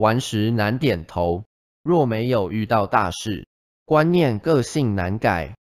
顽石难点头，若没有遇到大事，观念个性难改。